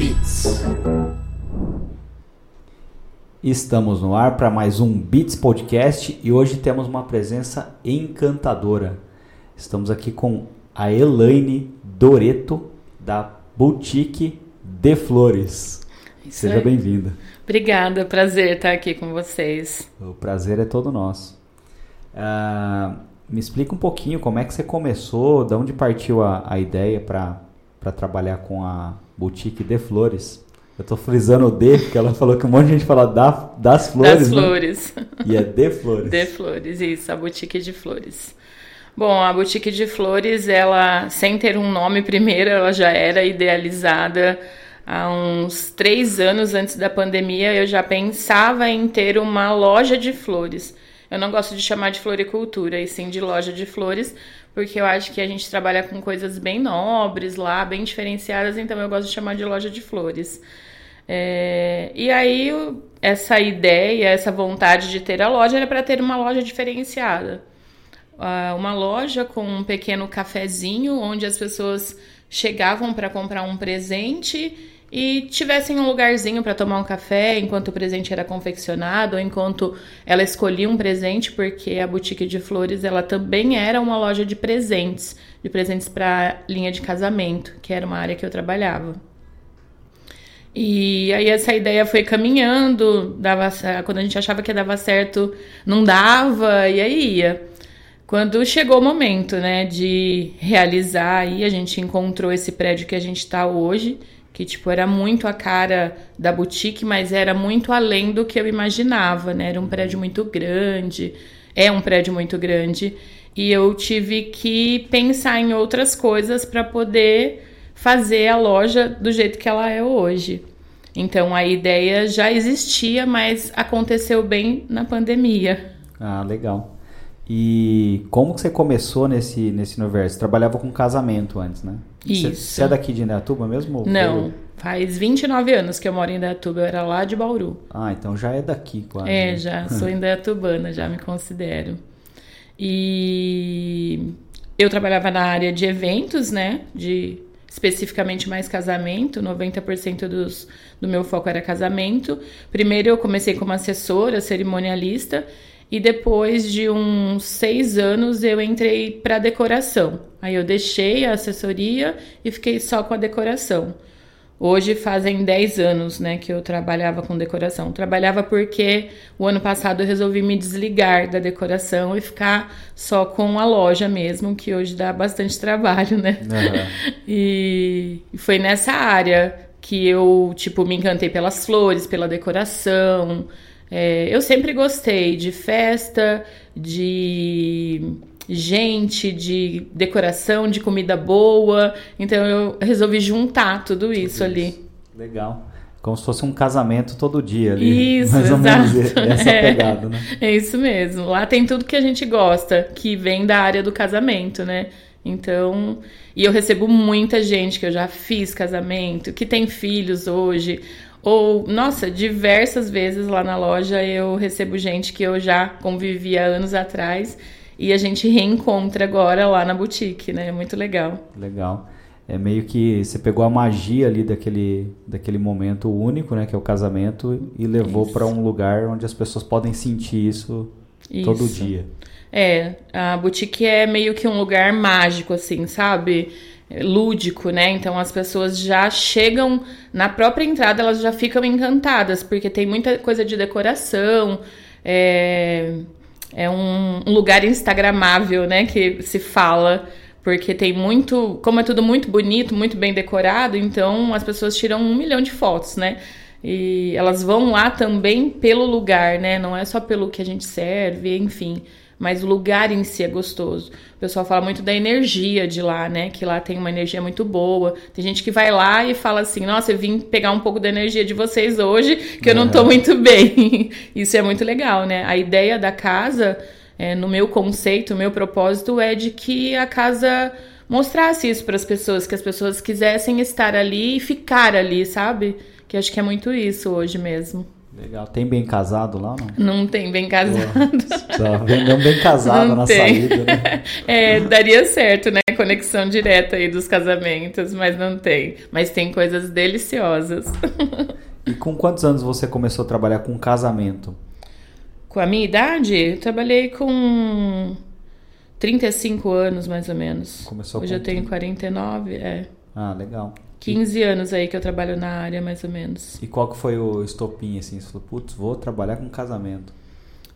Beats. Estamos no ar para mais um Beats Podcast e hoje temos uma presença encantadora. Estamos aqui com a Elaine Doreto da Boutique de Flores. Isso Seja bem-vinda. Obrigada, prazer estar aqui com vocês. O prazer é todo nosso. Ah, me explica um pouquinho como é que você começou, de onde partiu a, a ideia para trabalhar com a Boutique de Flores. Eu tô frisando o D, porque ela falou que um monte de gente fala da, das flores. das né? flores. E é de flores. De flores, isso, a boutique de flores. Bom, a boutique de flores, ela, sem ter um nome primeiro, ela já era idealizada há uns três anos antes da pandemia. Eu já pensava em ter uma loja de flores. Eu não gosto de chamar de floricultura, e sim de loja de flores, porque eu acho que a gente trabalha com coisas bem nobres lá, bem diferenciadas, então eu gosto de chamar de loja de flores. É, e aí, essa ideia, essa vontade de ter a loja era para ter uma loja diferenciada. Ah, uma loja com um pequeno cafezinho onde as pessoas chegavam para comprar um presente e tivessem um lugarzinho para tomar um café enquanto o presente era confeccionado, ou enquanto ela escolhia um presente, porque a boutique de flores ela também era uma loja de presentes, de presentes para linha de casamento, que era uma área que eu trabalhava. E aí essa ideia foi caminhando, dava, quando a gente achava que dava certo, não dava, e aí ia. Quando chegou o momento, né, de realizar, aí a gente encontrou esse prédio que a gente está hoje, que tipo era muito a cara da boutique, mas era muito além do que eu imaginava, né? Era um prédio muito grande, é um prédio muito grande, e eu tive que pensar em outras coisas para poder fazer a loja do jeito que ela é hoje. Então a ideia já existia, mas aconteceu bem na pandemia. Ah, legal. E como que você começou nesse, nesse universo? Você trabalhava com casamento antes, né? Você, Isso. você é daqui de Indaiatuba mesmo? ou Não, veio- faz 29 anos que eu moro em Indaiatuba, eu era lá de Bauru. Ah, então já é daqui quase. É, né? já sou indaiatubana, já me considero. E eu trabalhava na área de eventos, né? De especificamente mais casamento, 90% dos, do meu foco era casamento. Primeiro eu comecei como assessora, cerimonialista, e depois de uns seis anos eu entrei para decoração. Aí eu deixei a assessoria e fiquei só com a decoração. Hoje fazem 10 anos, né, que eu trabalhava com decoração. Trabalhava porque o ano passado eu resolvi me desligar da decoração e ficar só com a loja mesmo, que hoje dá bastante trabalho, né? Aham. E foi nessa área que eu, tipo, me encantei pelas flores, pela decoração. É, eu sempre gostei de festa, de gente, de decoração, de comida boa. Então eu resolvi juntar tudo isso ali. Legal. Como se fosse um casamento todo dia ali. Isso, Mais ou exato. menos essa É. pegada, né? É isso mesmo. Lá tem tudo que a gente gosta, que vem da área do casamento, né? Então, e eu recebo muita gente que eu já fiz casamento, que tem filhos hoje, ou, nossa, diversas vezes lá na loja eu recebo gente que eu já convivia anos atrás e a gente reencontra agora lá na boutique, né? É muito legal. Legal. É meio que você pegou a magia ali daquele, daquele momento único, né? Que é o casamento, e levou para um lugar onde as pessoas podem sentir isso, todo Isso. dia. É, a boutique é meio que um lugar mágico, assim, sabe? Lúdico, né? Então as pessoas já chegam na própria entrada, elas já ficam encantadas, porque tem muita coisa de decoração, é, é um, um lugar instagramável, né? Que se fala, porque tem muito. Como é tudo muito bonito, muito bem decorado, então as pessoas tiram um milhão de fotos, né? E elas vão lá também pelo lugar, né? Não é só pelo que a gente serve, enfim. Mas o lugar em si é gostoso. O pessoal fala muito da energia de lá, né? Que lá tem uma energia muito boa. Tem gente que vai lá e fala assim: Nossa, eu vim pegar um pouco da energia de vocês hoje, que eu não tô Uhum. muito bem. Isso é muito legal, né? A ideia da casa, é, no meu conceito, o meu propósito é de que a casa mostrasse isso para as pessoas, que as pessoas quisessem estar ali e ficar ali, sabe? Que acho que é muito isso hoje mesmo. Legal. Tem bem casado lá não? Não tem bem casado. Só vender um bem casado não na tem. saída, né? É, daria certo, né? Conexão direta aí dos casamentos, mas não tem. Mas tem coisas deliciosas. E com quantos anos você começou a trabalhar com casamento? Com a minha idade, eu trabalhei com 35 anos, mais ou menos. Começou Hoje eu tenho 49, é. Ah, legal. 15 anos aí que eu trabalho na área, mais ou menos. E qual que foi o estopim, assim? Você falou, putz, vou trabalhar com casamento.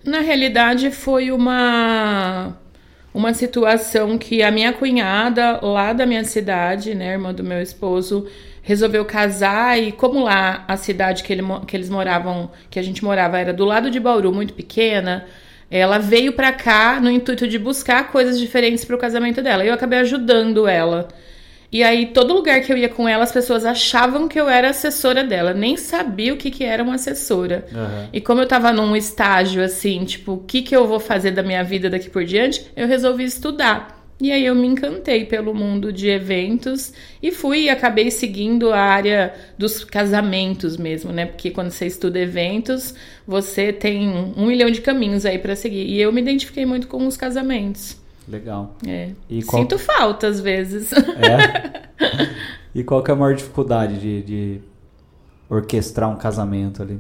Na realidade, foi uma uma situação que a minha cunhada, lá da minha cidade, né, irmã do meu esposo, resolveu casar e como lá a cidade que, ele, que eles moravam, que a gente morava era do lado de Bauru, muito pequena, ela veio para cá no intuito de buscar coisas diferentes para o casamento dela. Eu acabei ajudando ela. E aí, todo lugar que eu ia com ela, as pessoas achavam que eu era assessora dela. Nem sabia o que, que era uma assessora. Uhum. E como eu tava num estágio assim, tipo, o que, que eu vou fazer da minha vida daqui por diante, eu resolvi estudar. E aí eu me encantei pelo mundo de eventos e fui e acabei seguindo a área dos casamentos mesmo, né? Porque quando você estuda eventos, você tem um milhão de caminhos aí para seguir. E eu me identifiquei muito com os casamentos. Legal. É. Qual... Sinto falta às vezes. É? E qual que é a maior dificuldade de, de orquestrar um casamento ali?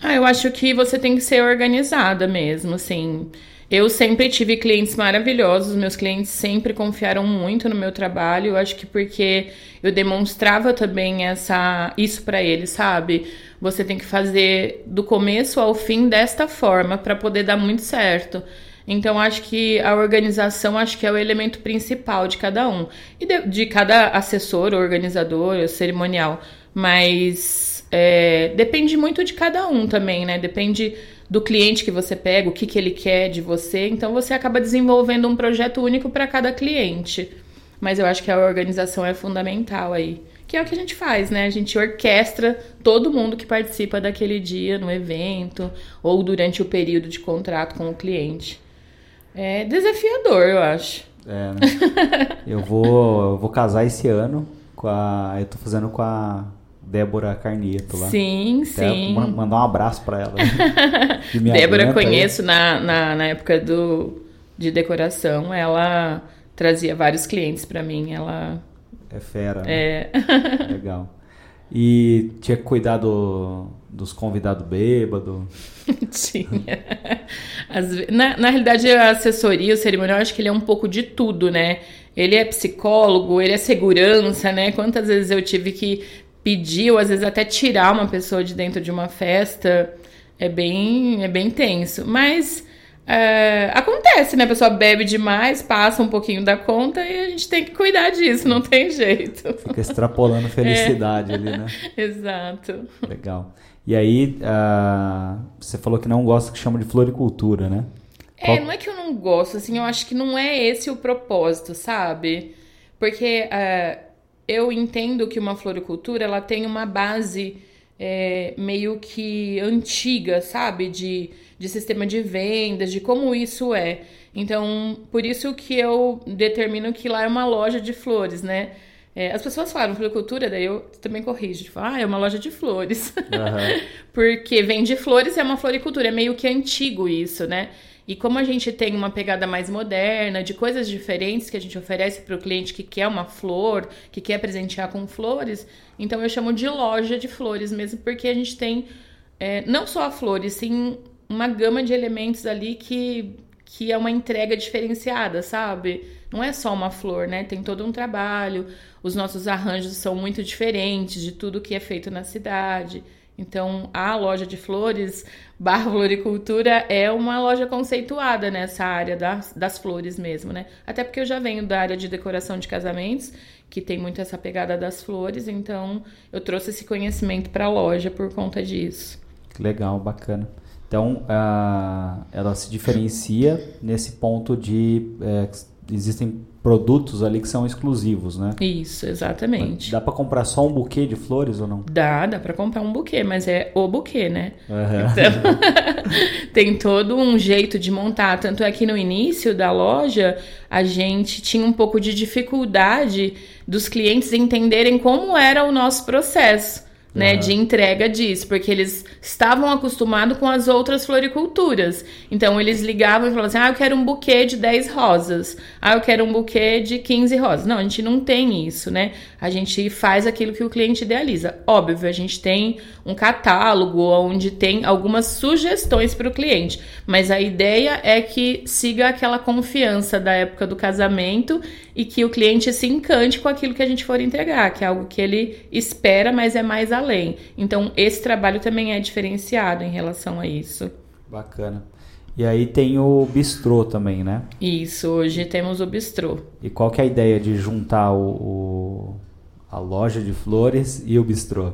Ah, eu acho que você tem que ser organizada mesmo, assim. Eu sempre tive clientes maravilhosos, meus clientes sempre confiaram muito no meu trabalho, eu acho que porque eu demonstrava também essa isso para eles, sabe? Você tem que fazer do começo ao fim desta forma para poder dar muito certo. Então, acho que a organização acho que é o elemento principal de cada um. E de, de cada assessor, organizador, cerimonial. Mas é, depende muito de cada um também, né? Depende do cliente que você pega, o que, que ele quer de você. Então, você acaba desenvolvendo um projeto único para cada cliente. Mas eu acho que a organização é fundamental aí. Que é o que a gente faz, né? A gente orquestra todo mundo que participa daquele dia no evento ou durante o período de contrato com o cliente. É desafiador, eu acho. É, né? eu vou, eu vou casar esse ano com a. Eu tô fazendo com a Débora Carnieto lá. Sim, Até sim. Mandar um abraço para ela. Né? Débora conheço na, na, na, época do, de decoração. Ela trazia vários clientes para mim. Ela. É fera. Né? É. Legal. E tinha que cuidar do, dos convidados bêbados? tinha. As, na, na realidade, a assessoria, o cerimonial, acho que ele é um pouco de tudo, né? Ele é psicólogo, ele é segurança, né? Quantas vezes eu tive que pedir, ou às vezes até tirar uma pessoa de dentro de uma festa. É bem, é bem tenso. Mas é, acontece, né? A pessoa bebe demais, passa um pouquinho da conta e a gente tem que cuidar disso, não tem jeito. Fica extrapolando felicidade é. ali, né? Exato. Legal. E aí, uh, você falou que não gosta que chama de floricultura, né? É, Qual... não é que eu não gosto, assim, eu acho que não é esse o propósito, sabe? Porque uh, eu entendo que uma floricultura, ela tem uma base é, meio que antiga, sabe? De, de sistema de vendas, de como isso é. Então, por isso que eu determino que lá é uma loja de flores, né? É, as pessoas falam floricultura, daí eu também corrijo. Tipo, ah, é uma loja de flores. Uhum. Porque vende flores é uma floricultura. É meio que antigo isso, né? E como a gente tem uma pegada mais moderna, de coisas diferentes que a gente oferece para o cliente que quer uma flor, que quer presentear com flores, então eu chamo de loja de flores mesmo, porque a gente tem é, não só a flores, sim uma gama de elementos ali que, que é uma entrega diferenciada, sabe? Não é só uma flor, né? Tem todo um trabalho. Os nossos arranjos são muito diferentes de tudo que é feito na cidade. Então, a loja de flores, Barra Floricultura, é uma loja conceituada nessa área das, das flores mesmo, né? Até porque eu já venho da área de decoração de casamentos, que tem muito essa pegada das flores, então eu trouxe esse conhecimento para a loja por conta disso. Legal, bacana. Então, uh, ela se diferencia nesse ponto de é, existem produtos ali que são exclusivos, né? Isso, exatamente. Dá para comprar só um buquê de flores ou não? Dá, dá para comprar um buquê, mas é o buquê, né? Uhum. Então, tem todo um jeito de montar. Tanto é que no início da loja, a gente tinha um pouco de dificuldade dos clientes entenderem como era o nosso processo. Né, uhum. de entrega disso, porque eles estavam acostumados com as outras floriculturas. Então eles ligavam e falavam assim: "Ah, eu quero um buquê de 10 rosas. Ah, eu quero um buquê de 15 rosas". Não, a gente não tem isso, né? A gente faz aquilo que o cliente idealiza. Óbvio, a gente tem um catálogo onde tem algumas sugestões para o cliente, mas a ideia é que siga aquela confiança da época do casamento e que o cliente se encante com aquilo que a gente for entregar, que é algo que ele espera, mas é mais além. Então, esse trabalho também é diferenciado em relação a isso. Bacana. E aí tem o bistrô também, né? Isso, hoje temos o bistrô. E qual que é a ideia de juntar o, o a loja de flores e o bistrô?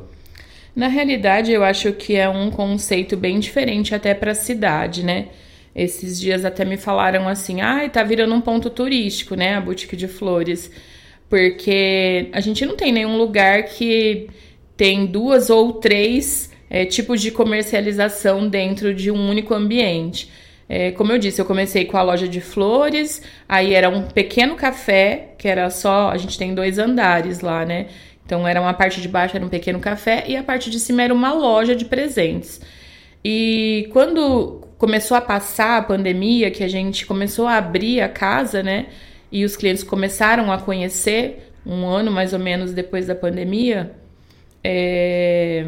Na realidade, eu acho que é um conceito bem diferente até para a cidade, né? Esses dias até me falaram assim: "Ah, tá virando um ponto turístico, né, a boutique de flores". Porque a gente não tem nenhum lugar que tem duas ou três é, tipos de comercialização dentro de um único ambiente. É, como eu disse, eu comecei com a loja de flores, aí era um pequeno café, que era só. A gente tem dois andares lá, né? Então era uma parte de baixo era um pequeno café e a parte de cima era uma loja de presentes. E quando começou a passar a pandemia, que a gente começou a abrir a casa, né? E os clientes começaram a conhecer, um ano mais ou menos depois da pandemia, é,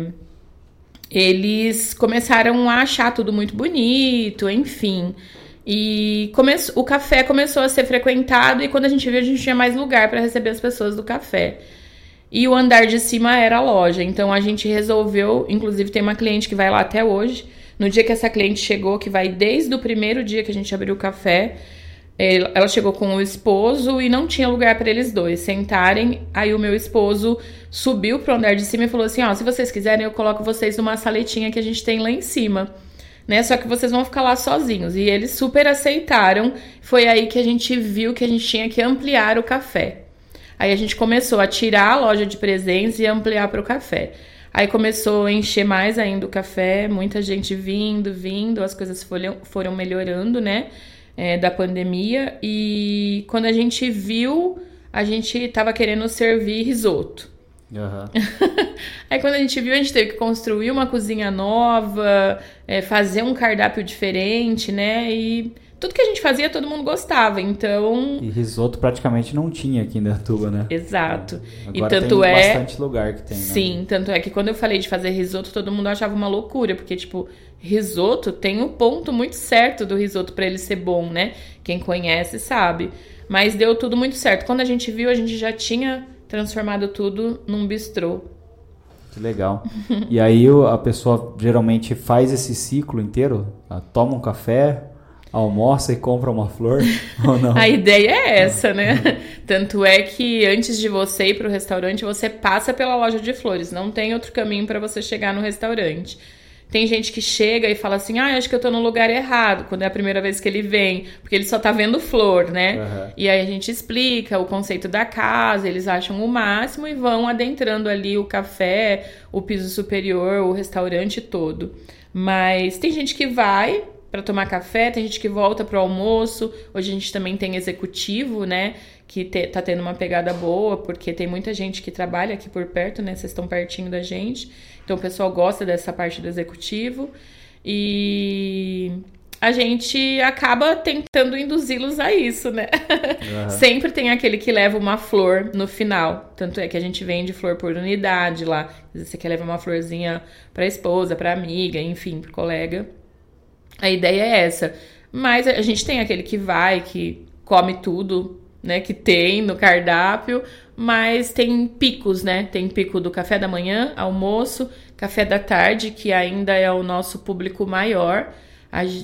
eles começaram a achar tudo muito bonito, enfim. E come, o café começou a ser frequentado e quando a gente viu, a gente tinha mais lugar para receber as pessoas do café. E o andar de cima era a loja. Então a gente resolveu, inclusive tem uma cliente que vai lá até hoje. No dia que essa cliente chegou, que vai desde o primeiro dia que a gente abriu o café, ela chegou com o esposo e não tinha lugar para eles dois sentarem. Aí o meu esposo subiu pro andar de cima e falou assim: Ó, se vocês quiserem, eu coloco vocês numa saletinha que a gente tem lá em cima. Né? Só que vocês vão ficar lá sozinhos. E eles super aceitaram. Foi aí que a gente viu que a gente tinha que ampliar o café. Aí a gente começou a tirar a loja de presentes e ampliar para o café. Aí começou a encher mais ainda o café, muita gente vindo, vindo, as coisas foram, foram melhorando, né? É, da pandemia. E quando a gente viu, a gente tava querendo servir risoto. Uhum. Aí quando a gente viu, a gente teve que construir uma cozinha nova, é, fazer um cardápio diferente, né? E tudo que a gente fazia, todo mundo gostava, então... E risoto praticamente não tinha aqui em Datuba, né? Exato. Agora e tanto tem é... bastante lugar que tem, né? Sim, tanto é que quando eu falei de fazer risoto, todo mundo achava uma loucura, porque, tipo, risoto tem um ponto muito certo do risoto para ele ser bom, né? Quem conhece sabe. Mas deu tudo muito certo. Quando a gente viu, a gente já tinha transformado tudo num bistrô. Que legal. e aí a pessoa geralmente faz esse ciclo inteiro? Toma um café, almoça e compra uma flor ou não? A ideia é essa, né? Tanto é que antes de você ir para o restaurante, você passa pela loja de flores. Não tem outro caminho para você chegar no restaurante. Tem gente que chega e fala assim: ah, acho que eu tô no lugar errado, quando é a primeira vez que ele vem, porque ele só tá vendo flor, né? Uhum. E aí a gente explica o conceito da casa, eles acham o máximo e vão adentrando ali o café, o piso superior, o restaurante todo. Mas tem gente que vai para tomar café, tem gente que volta para o almoço. Hoje a gente também tem executivo, né? Que te, tá tendo uma pegada boa, porque tem muita gente que trabalha aqui por perto, né? Vocês estão pertinho da gente. Então o pessoal gosta dessa parte do executivo. E a gente acaba tentando induzi-los a isso, né? Uhum. Sempre tem aquele que leva uma flor no final. Tanto é que a gente vende flor por unidade lá. Às vezes você quer levar uma florzinha para esposa, para amiga, enfim, para colega. A ideia é essa. Mas a gente tem aquele que vai, que come tudo, né, que tem no cardápio, mas tem picos, né? Tem pico do café da manhã, almoço, café da tarde, que ainda é o nosso público maior.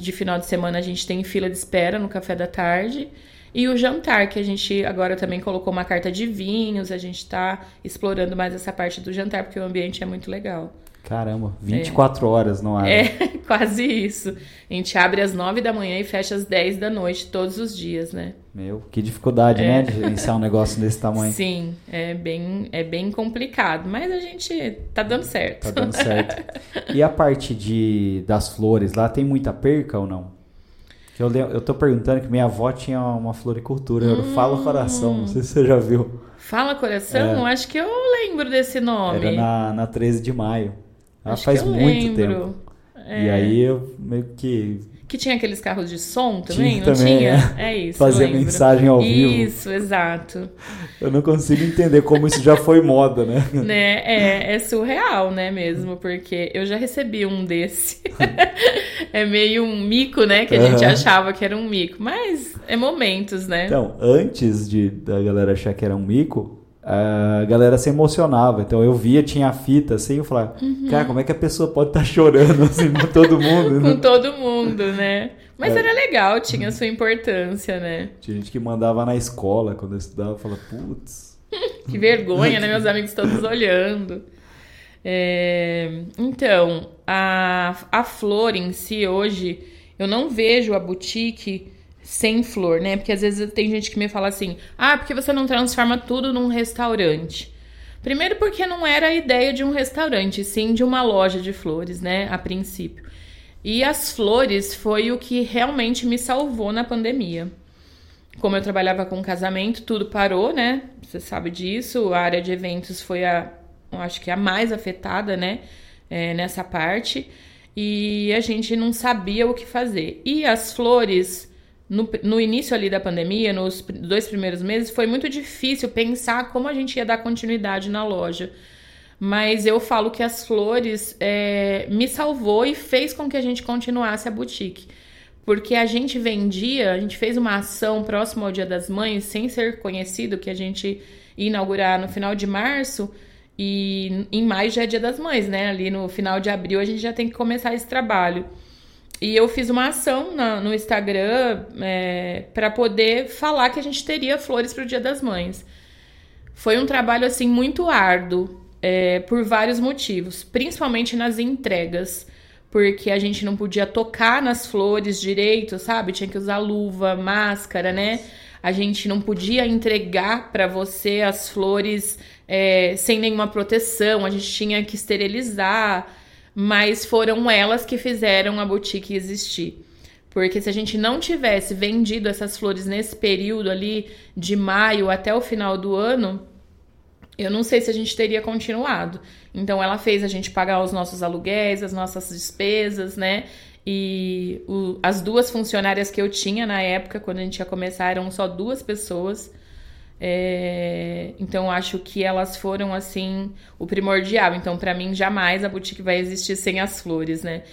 De final de semana a gente tem fila de espera no café da tarde. E o jantar, que a gente agora também colocou uma carta de vinhos, a gente está explorando mais essa parte do jantar, porque o ambiente é muito legal. Caramba, 24 é. horas no ar. É, quase isso. A gente abre às 9 da manhã e fecha às 10 da noite todos os dias, né? Meu, que dificuldade, é. né, de iniciar um negócio desse tamanho. Sim, é bem, é bem complicado, mas a gente tá dando certo. Tá dando certo. e a parte de, das flores, lá tem muita perca ou não? Eu, eu tô perguntando que minha avó tinha uma floricultura, hum, eu falo coração, não sei se você já viu. Fala Coração? Acho que eu lembro desse nome. Era na, na 13 de maio. Ah, Acho faz muito lembro. tempo. É. E aí eu meio que Que tinha aqueles carros de som também, Tinha não também, tinha? É, isso. eu fazia lembro. mensagem ao vivo. Isso, exato. Eu não consigo entender como isso já foi moda, né? né? É, é surreal, né, mesmo, porque eu já recebi um desse. é meio um mico, né, que a gente Aham. achava que era um mico, mas é momentos, né? Então, antes de da galera achar que era um mico, a galera se emocionava. Então eu via, tinha a fita assim, eu falava, Uhum. cara, como é que a pessoa pode estar chorando assim com todo mundo? Com né? todo mundo, né? Mas É. era legal, tinha sua importância, né? Tinha gente que mandava na escola quando eu estudava, eu falava, putz. Que vergonha, né? Meus amigos todos olhando. É, Então, a, a flor em si hoje, eu não vejo a boutique sem flor, né? Porque às vezes tem gente que me fala assim: ah, porque você não transforma tudo num restaurante? Primeiro, porque não era a ideia de um restaurante, sim de uma loja de flores, né? A princípio. E as flores foi o que realmente me salvou na pandemia. Como eu trabalhava com casamento, tudo parou, né? Você sabe disso. A área de eventos foi a, acho que a mais afetada, né? É, nessa parte. E a gente não sabia o que fazer. E as flores, no, no início ali da pandemia, nos dois primeiros meses, foi muito difícil pensar como a gente ia dar continuidade na loja. Mas eu falo que as flores é, me salvou e fez com que a gente continuasse a boutique. Porque a gente vendia, a gente fez uma ação próxima ao Dia das Mães, sem ser conhecido, que a gente ia inaugurar no final de março. E em maio já é Dia das Mães, né? Ali no final de abril a gente já tem que começar esse trabalho. E eu fiz uma ação na- no Instagram é, para poder falar que a gente teria flores para o Dia das Mães. Foi um trabalho assim muito árduo é, por vários motivos, principalmente nas entregas, porque a gente não podia tocar nas flores direito, sabe? Tinha que usar luva, máscara, né? A gente não podia entregar para você as flores é, sem nenhuma proteção, a gente tinha que esterilizar, mas foram elas que fizeram a boutique existir. Porque se a gente não tivesse vendido essas flores nesse período ali, de maio até o final do ano, eu não sei se a gente teria continuado. Então ela fez a gente pagar os nossos aluguéis, as nossas despesas, né? E o- as duas funcionárias que eu tinha na época, quando a gente ia começar, eram só duas pessoas. É, então acho que elas foram assim o primordial. Então para mim jamais a boutique vai existir sem as flores, né?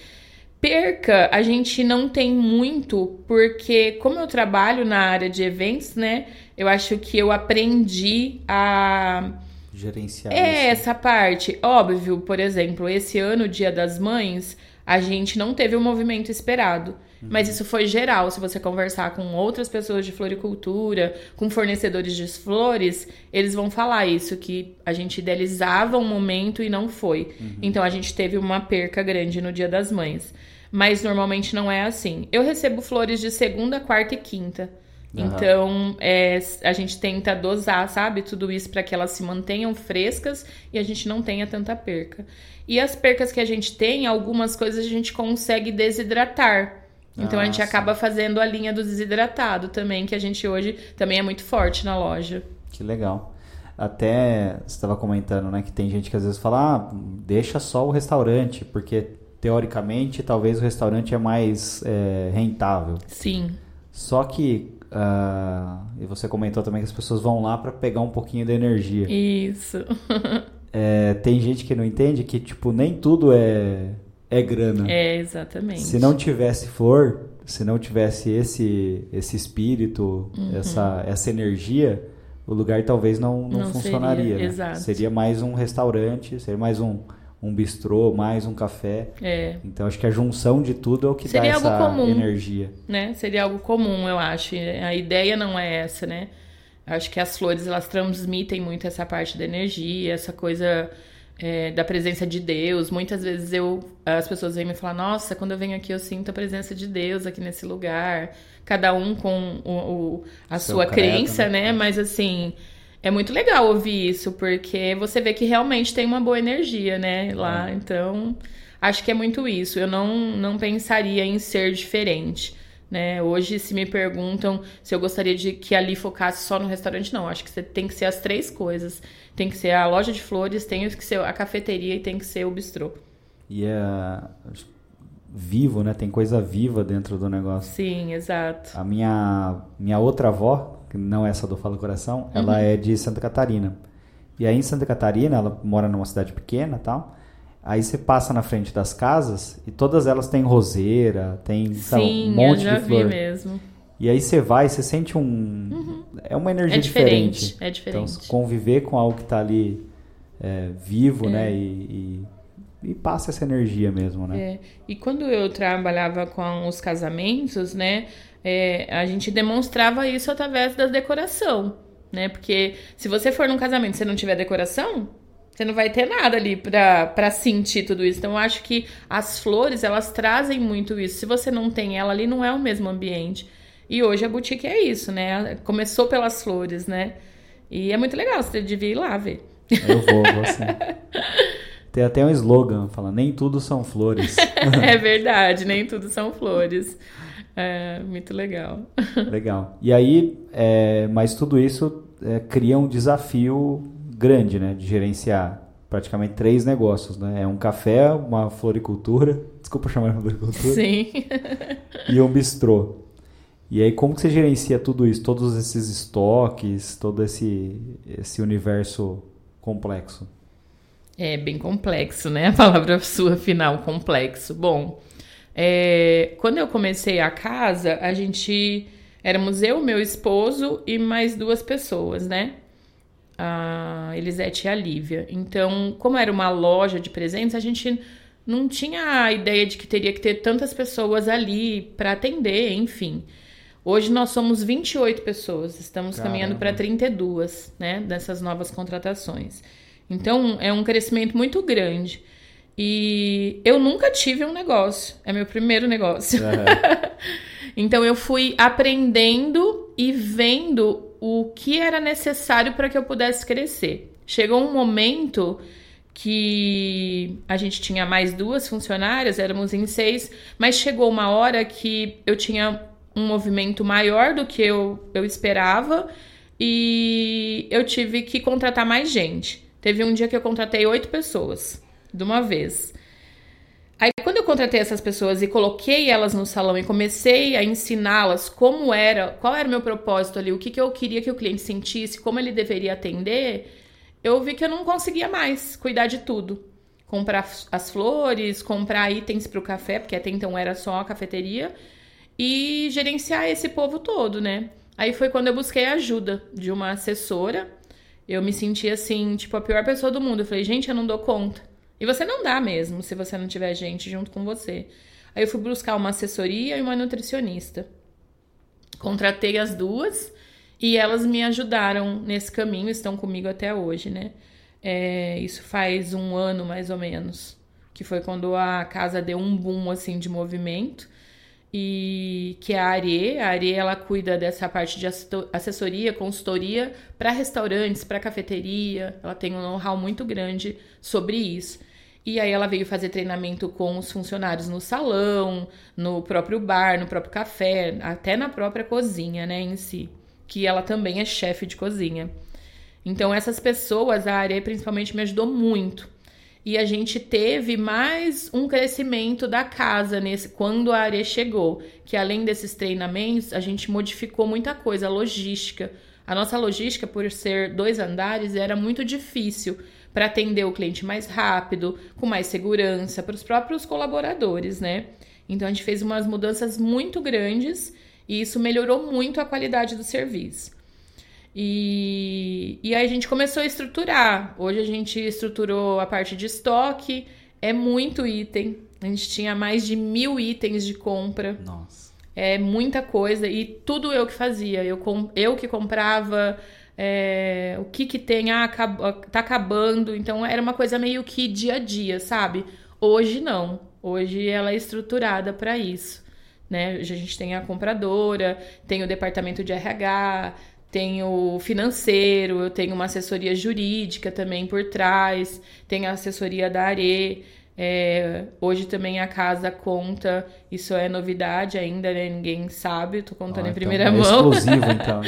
Perca, a gente não tem muito, porque como eu trabalho na área de eventos, né? Eu acho que eu aprendi a Gerenciar é essa parte. Óbvio, por exemplo, esse ano, Dia das Mães, a gente não teve o movimento esperado. Mas isso foi geral. Se você conversar com outras pessoas de floricultura, com fornecedores de flores, eles vão falar isso, que a gente idealizava um momento e não foi. Então a gente teve uma perca grande no Dia das Mães. Mas normalmente não é assim. Eu recebo flores de segunda, quarta e quinta. Aham. Então, é, a gente tenta dosar, sabe, tudo isso para que elas se mantenham frescas e a gente não tenha tanta perca. E as percas que a gente tem, algumas coisas a gente consegue desidratar. Então a gente acaba fazendo a linha do desidratado também, que a gente hoje também é muito forte na loja. Que legal. Até você estava comentando, né, que tem gente que às vezes fala, ah, deixa só o restaurante, porque teoricamente talvez o restaurante é mais é, rentável. Sim. Só que ah, e você comentou também que as pessoas vão lá para pegar um pouquinho da energia. Isso. É, tem gente que não entende que tipo nem tudo é é grana. É, exatamente. Se não tivesse flor, se não tivesse esse esse espírito, essa essa energia, o lugar talvez não, não, Não funcionaria. seria, né? exato. Seria mais um restaurante, seria mais um, um bistrô, mais um café. É, Então acho que a junção de tudo é o que Seria dá essa comum. energia. né? Seria algo comum, eu acho. A ideia não é essa, né? Eu Acho que as flores elas transmitem muito essa parte da energia, essa coisa é, da presença de Deus. Muitas vezes eu as pessoas vêm me falar: Nossa, quando eu venho aqui eu sinto a presença de Deus aqui nesse lugar. Cada um com o, o- a Seu sua credo, crença, né? né? Mas assim. É muito legal ouvir isso, porque você vê que realmente tem uma boa energia, né? Lá. É. Então, acho que é muito isso. Eu não, não pensaria em ser diferente Né? Hoje, se me perguntam se eu gostaria de que ali focasse só no restaurante, não. Acho que você tem que ser as três coisas. Tem que ser a loja de flores, tem que ser a cafeteria e tem que ser o bistrô. E é vivo, né? Tem coisa viva dentro do negócio. Sim, exato. A minha, minha outra avó, que não é essa do Fala Coração, uhum. ela é de Santa Catarina. E aí em Santa Catarina, ela mora numa cidade pequena tal. Aí você passa na frente das casas e todas elas têm roseira, tem sabe, um monte eu já de flor. Vi mesmo. E aí você vai, você sente um. Uhum. É uma energia é diferente, diferente. É diferente. Então, conviver com algo que está ali é, vivo, é. né? E, e, e, passa essa energia mesmo, né? É. E quando eu trabalhava com os casamentos, né? É, a gente demonstrava isso através da decoração, né? Porque se você for num casamento e você não tiver decoração, você não vai ter nada ali para sentir tudo isso. Então, eu acho que as flores, elas trazem muito isso. Se você não tem ela ali, não é o mesmo ambiente. E hoje a boutique é isso, né? Começou pelas flores, né? E é muito legal, você devia ir lá ver. Eu vou, vou sim. Tem até um slogan, fala, nem tudo são flores. é verdade, nem tudo são flores. É, muito legal. Legal. E aí, é, mas tudo isso é, cria um desafio grande, né? De gerenciar praticamente três negócios, né? É um café, uma floricultura, desculpa chamar de floricultura. Sim. e um bistrô. E aí como que você gerencia tudo isso, todos esses estoques, todo esse, esse universo complexo? É bem complexo, né? A palavra sua final, complexo. Bom, é, quando eu comecei a casa, a gente éramos eu, meu esposo e mais duas pessoas, né? A Elisete e a Lívia. Então, como era uma loja de presentes, a gente não tinha a ideia de que teria que ter tantas pessoas ali para atender, enfim. Hoje nós somos 28 pessoas, estamos Caramba. caminhando para 32, né, dessas novas contratações. Então, é um crescimento muito grande. E eu nunca tive um negócio, é meu primeiro negócio. Uhum. então, eu fui aprendendo e vendo o que era necessário para que eu pudesse crescer. Chegou um momento que a gente tinha mais duas funcionárias, éramos em seis, mas chegou uma hora que eu tinha um movimento maior do que eu, eu esperava e eu tive que contratar mais gente. Teve um dia que eu contratei oito pessoas de uma vez. Aí, quando eu contratei essas pessoas e coloquei elas no salão e comecei a ensiná-las como era, qual era o meu propósito ali, o que, que eu queria que o cliente sentisse, como ele deveria atender, eu vi que eu não conseguia mais cuidar de tudo. Comprar as flores, comprar itens para o café, porque até então era só a cafeteria, e gerenciar esse povo todo, né? Aí foi quando eu busquei ajuda de uma assessora. Eu me senti assim, tipo, a pior pessoa do mundo. Eu falei, gente, eu não dou conta. E você não dá mesmo se você não tiver gente junto com você. Aí eu fui buscar uma assessoria e uma nutricionista. Contratei as duas e elas me ajudaram nesse caminho, estão comigo até hoje, né? É, isso faz um ano mais ou menos, que foi quando a casa deu um boom assim de movimento e que a Arie, a Arie ela cuida dessa parte de assessoria, consultoria para restaurantes, para cafeteria, ela tem um know-how muito grande sobre isso. E aí ela veio fazer treinamento com os funcionários no salão, no próprio bar, no próprio café, até na própria cozinha, né, em si, que ela também é chefe de cozinha. Então essas pessoas, a área principalmente me ajudou muito. E a gente teve mais um crescimento da casa nesse quando a área chegou, que além desses treinamentos, a gente modificou muita coisa, a logística. A nossa logística, por ser dois andares, era muito difícil para atender o cliente mais rápido, com mais segurança, para os próprios colaboradores, né? Então a gente fez umas mudanças muito grandes e isso melhorou muito a qualidade do serviço. E, e aí a gente começou a estruturar. Hoje a gente estruturou a parte de estoque, é muito item. A gente tinha mais de mil itens de compra. Nossa. É muita coisa e tudo eu que fazia. Eu, eu que comprava é, o que que tem, ah, tá acabando. Então era uma coisa meio que dia a dia, sabe? Hoje não. Hoje ela é estruturada para isso. Né? A gente tem a compradora, tem o departamento de RH, tem o financeiro, eu tenho uma assessoria jurídica também por trás, tem a assessoria da ARE, É, hoje também a casa conta, isso é novidade ainda, né? Ninguém sabe, tô contando em primeira então, é mão. Exclusivo, então.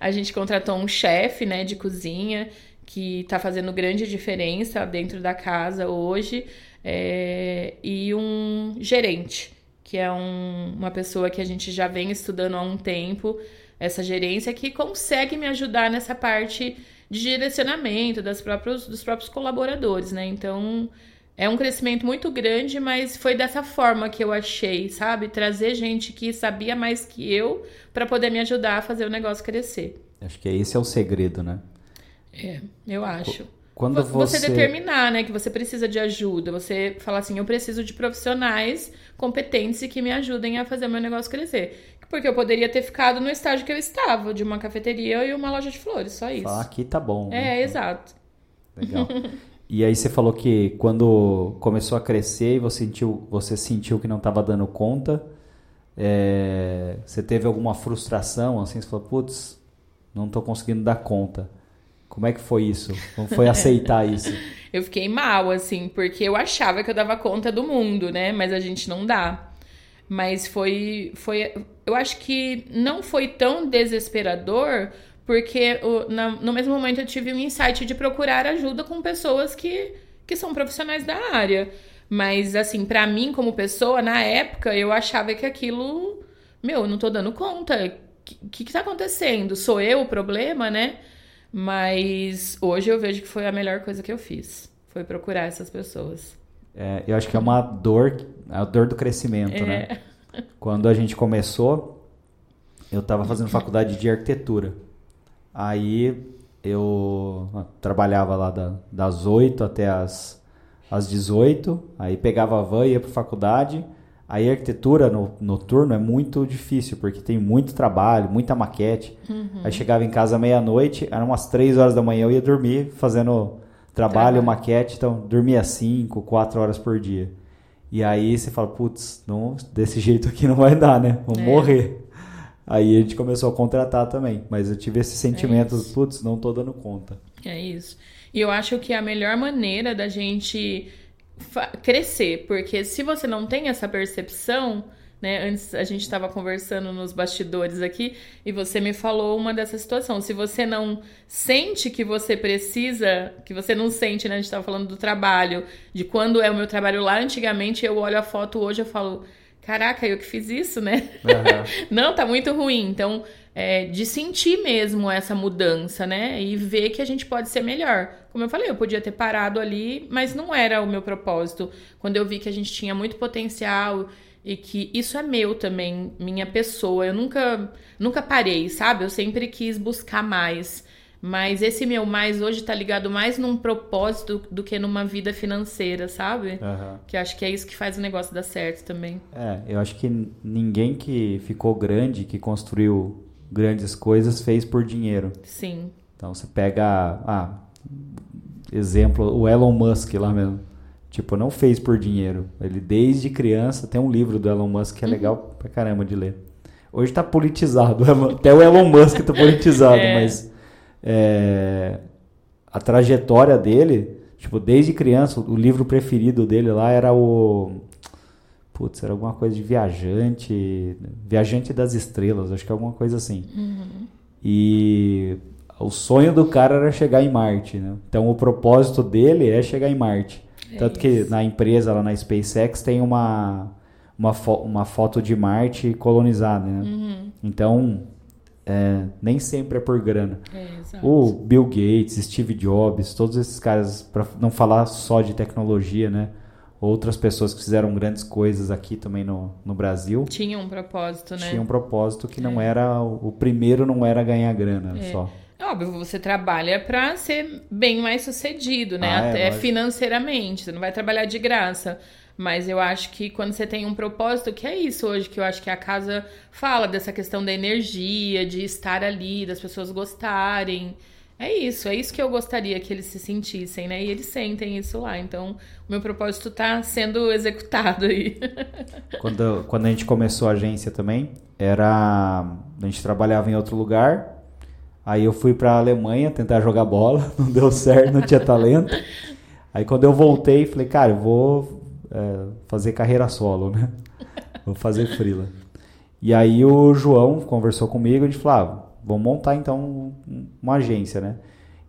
a gente contratou um chefe, né, de cozinha que está fazendo grande diferença dentro da casa hoje é, e um gerente, que é um, uma pessoa que a gente já vem estudando há um tempo, essa gerência que consegue me ajudar nessa parte de direcionamento das próprios, dos próprios colaboradores, né? Então é um crescimento muito grande, mas foi dessa forma que eu achei, sabe? Trazer gente que sabia mais que eu para poder me ajudar a fazer o negócio crescer. Acho que esse é o segredo, né? É, eu acho. Quando você... você determinar, né, que você precisa de ajuda, você falar assim, eu preciso de profissionais competentes e que me ajudem a fazer o meu negócio crescer. Porque eu poderia ter ficado no estágio que eu estava, de uma cafeteria e uma loja de flores, só isso. Falar aqui tá bom. É, né? exato. Legal. E aí você falou que quando começou a crescer e você sentiu, você sentiu que não estava dando conta, é, você teve alguma frustração, assim, você falou, putz, não estou conseguindo dar conta. Como é que foi isso? Como foi aceitar isso? eu fiquei mal, assim, porque eu achava que eu dava conta do mundo, né? Mas a gente não dá. Mas foi, foi, eu acho que não foi tão desesperador, porque na, no mesmo momento eu tive um insight de procurar ajuda com pessoas que, que são profissionais da área. Mas, assim, para mim, como pessoa, na época, eu achava que aquilo. Meu, eu não tô dando conta. O que, que tá acontecendo? Sou eu o problema, né? Mas hoje eu vejo que foi a melhor coisa que eu fiz. Foi procurar essas pessoas. É, eu acho que é uma dor, a dor do crescimento, né? é. né? Quando a gente começou, eu estava fazendo faculdade de arquitetura. Aí eu trabalhava lá da, das 8 até as, as 18, aí pegava a van e ia para faculdade. Aí a arquitetura no, noturno é muito difícil, porque tem muito trabalho, muita maquete. Uhum. Aí chegava em casa meia-noite, eram umas 3 horas da manhã, eu ia dormir fazendo trabalho, trabalho. maquete, então dormia 5, 4 horas por dia. E aí você fala, putz, desse jeito aqui não vai dar, né? Vamos é. morrer. Aí a gente começou a contratar também. Mas eu tive esse sentimento, é putz, não tô dando conta. É isso. E eu acho que a melhor maneira da gente crescer, porque se você não tem essa percepção, né? Antes a gente estava conversando nos bastidores aqui e você me falou uma dessa situação. Se você não sente que você precisa, que você não sente, né? A gente estava falando do trabalho, de quando é o meu trabalho lá antigamente, eu olho a foto hoje eu falo, caraca, eu que fiz isso, né? Uhum. Não, tá muito ruim. Então, é, de sentir mesmo essa mudança, né? E ver que a gente pode ser melhor. Como eu falei, eu podia ter parado ali, mas não era o meu propósito. Quando eu vi que a gente tinha muito potencial e que isso é meu também, minha pessoa. Eu nunca, nunca parei, sabe? Eu sempre quis buscar mais. Mas esse meu mais hoje tá ligado mais num propósito do que numa vida financeira, sabe? Uhum. Que acho que é isso que faz o negócio dar certo também. É, eu acho que ninguém que ficou grande, que construiu grandes coisas, fez por dinheiro. Sim. Então você pega, ah, exemplo, o Elon Musk lá mesmo. Tipo, não fez por dinheiro. Ele desde criança tem um livro do Elon Musk que é uhum. legal pra caramba de ler. Hoje tá politizado, até o Elon Musk tá politizado, é. mas é, a trajetória dele, tipo, desde criança, o livro preferido dele lá era o. Putz, era alguma coisa de viajante. Viajante das estrelas, acho que é alguma coisa assim. Uhum. E o sonho do cara era chegar em Marte, né? Então o propósito dele é chegar em Marte. É Tanto que na empresa, lá na SpaceX, tem uma, uma, fo uma foto de Marte colonizada, né? Uhum. Então é, nem sempre é por grana. É, o Bill Gates, Steve Jobs, todos esses caras, para não falar só de tecnologia, né? Outras pessoas que fizeram grandes coisas aqui também no, no Brasil. Tinha um propósito, né? Tinha um propósito que não é. era. O primeiro não era ganhar grana é. só. Óbvio, você trabalha para ser bem mais sucedido, né? Ah, é, Até financeiramente. Você não vai trabalhar de graça. Mas eu acho que quando você tem um propósito, que é isso hoje, que eu acho que a casa fala dessa questão da energia, de estar ali, das pessoas gostarem. É isso, é isso que eu gostaria que eles se sentissem, né? E eles sentem isso lá. Então, o meu propósito está sendo executado aí. Quando, quando a gente começou a agência também, era. A gente trabalhava em outro lugar. Aí eu fui para a Alemanha tentar jogar bola, não deu certo, não tinha talento. Aí quando eu voltei, falei, cara, eu vou é, fazer carreira solo, né? Vou fazer frila. E aí o João conversou comigo e falou, ah, vamos montar então uma agência, né?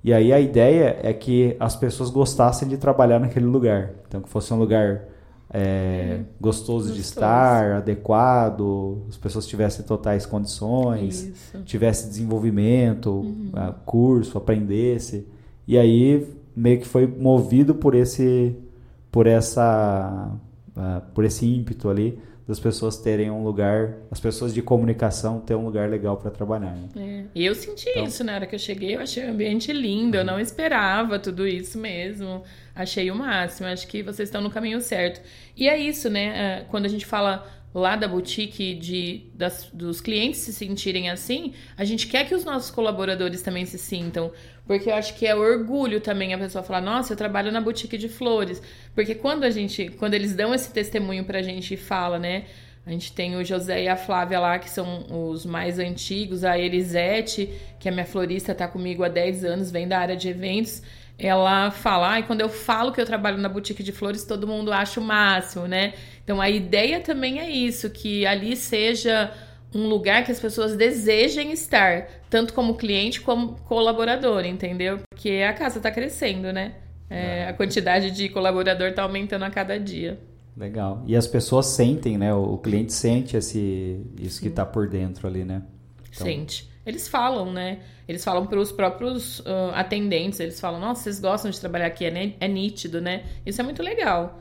E aí a ideia é que as pessoas gostassem de trabalhar naquele lugar. Então que fosse um lugar é, gostoso, gostoso, de estar, adequado, as pessoas tivessem totais condições, Isso. tivesse desenvolvimento, uhum. uh, curso, aprendesse. E aí meio que foi movido por esse por essa uh, por esse ímpeto ali das pessoas terem um lugar, as pessoas de comunicação ter um lugar legal para trabalhar. Né? É. E eu senti então, isso na hora que eu cheguei, eu achei o ambiente lindo, eu não esperava tudo isso mesmo. Achei o máximo, acho que vocês estão no caminho certo. E é isso, né? É, quando a gente fala lá da boutique de, das, dos clientes se sentirem assim, a gente quer que os nossos colaboradores também se sintam. Porque eu acho que é orgulho também a pessoa falar, nossa, eu trabalho na boutique de flores. Porque quando a gente, quando eles dão esse testemunho pra gente e fala, né? A gente tem o José e a Flávia lá, que são os mais antigos, a Elisete, que é minha florista, tá comigo há 10 anos, vem da área de eventos ela fala, e quando eu falo que eu trabalho na boutique de flores, todo mundo acha o máximo, né? Então a ideia também é isso, que ali seja um lugar que as pessoas desejem estar, tanto como cliente como colaborador, entendeu? Porque a casa está crescendo, né? É, é. A quantidade de colaborador está aumentando a cada dia. Legal. E as pessoas sentem, né? O cliente sente esse, isso que está por dentro ali, né? Então... Sente. Eles falam, né? Eles falam para os próprios uh, atendentes, eles falam, nossa, vocês gostam de trabalhar aqui, é, é nítido, né? Isso é muito legal.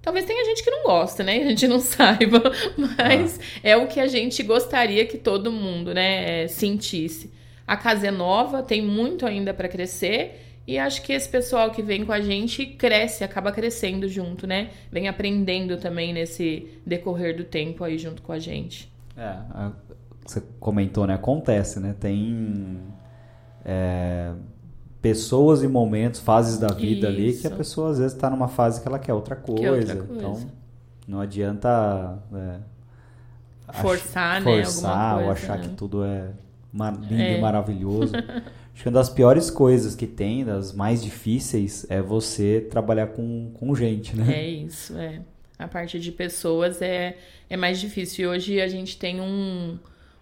Talvez tenha gente que não gosta, né? A gente não saiba, mas ah. é o que a gente gostaria que todo mundo, né, sentisse. A casa é nova, tem muito ainda para crescer. E acho que esse pessoal que vem com a gente cresce, acaba crescendo junto, né? Vem aprendendo também nesse decorrer do tempo aí junto com a gente. É, você comentou, né? Acontece, né? Tem é, pessoas e momentos, fases da vida Isso. ali que a pessoa às vezes está numa fase que ela quer outra coisa. Quer outra coisa. Então não adianta é, forçar, ach, né? Forçar coisa, ou achar né? que tudo é lindo é. e maravilhoso. Acho que uma das piores coisas que tem, das mais difíceis, é você trabalhar com, com gente, né? É isso, é. A parte de pessoas é, é mais difícil. E hoje a gente tem um,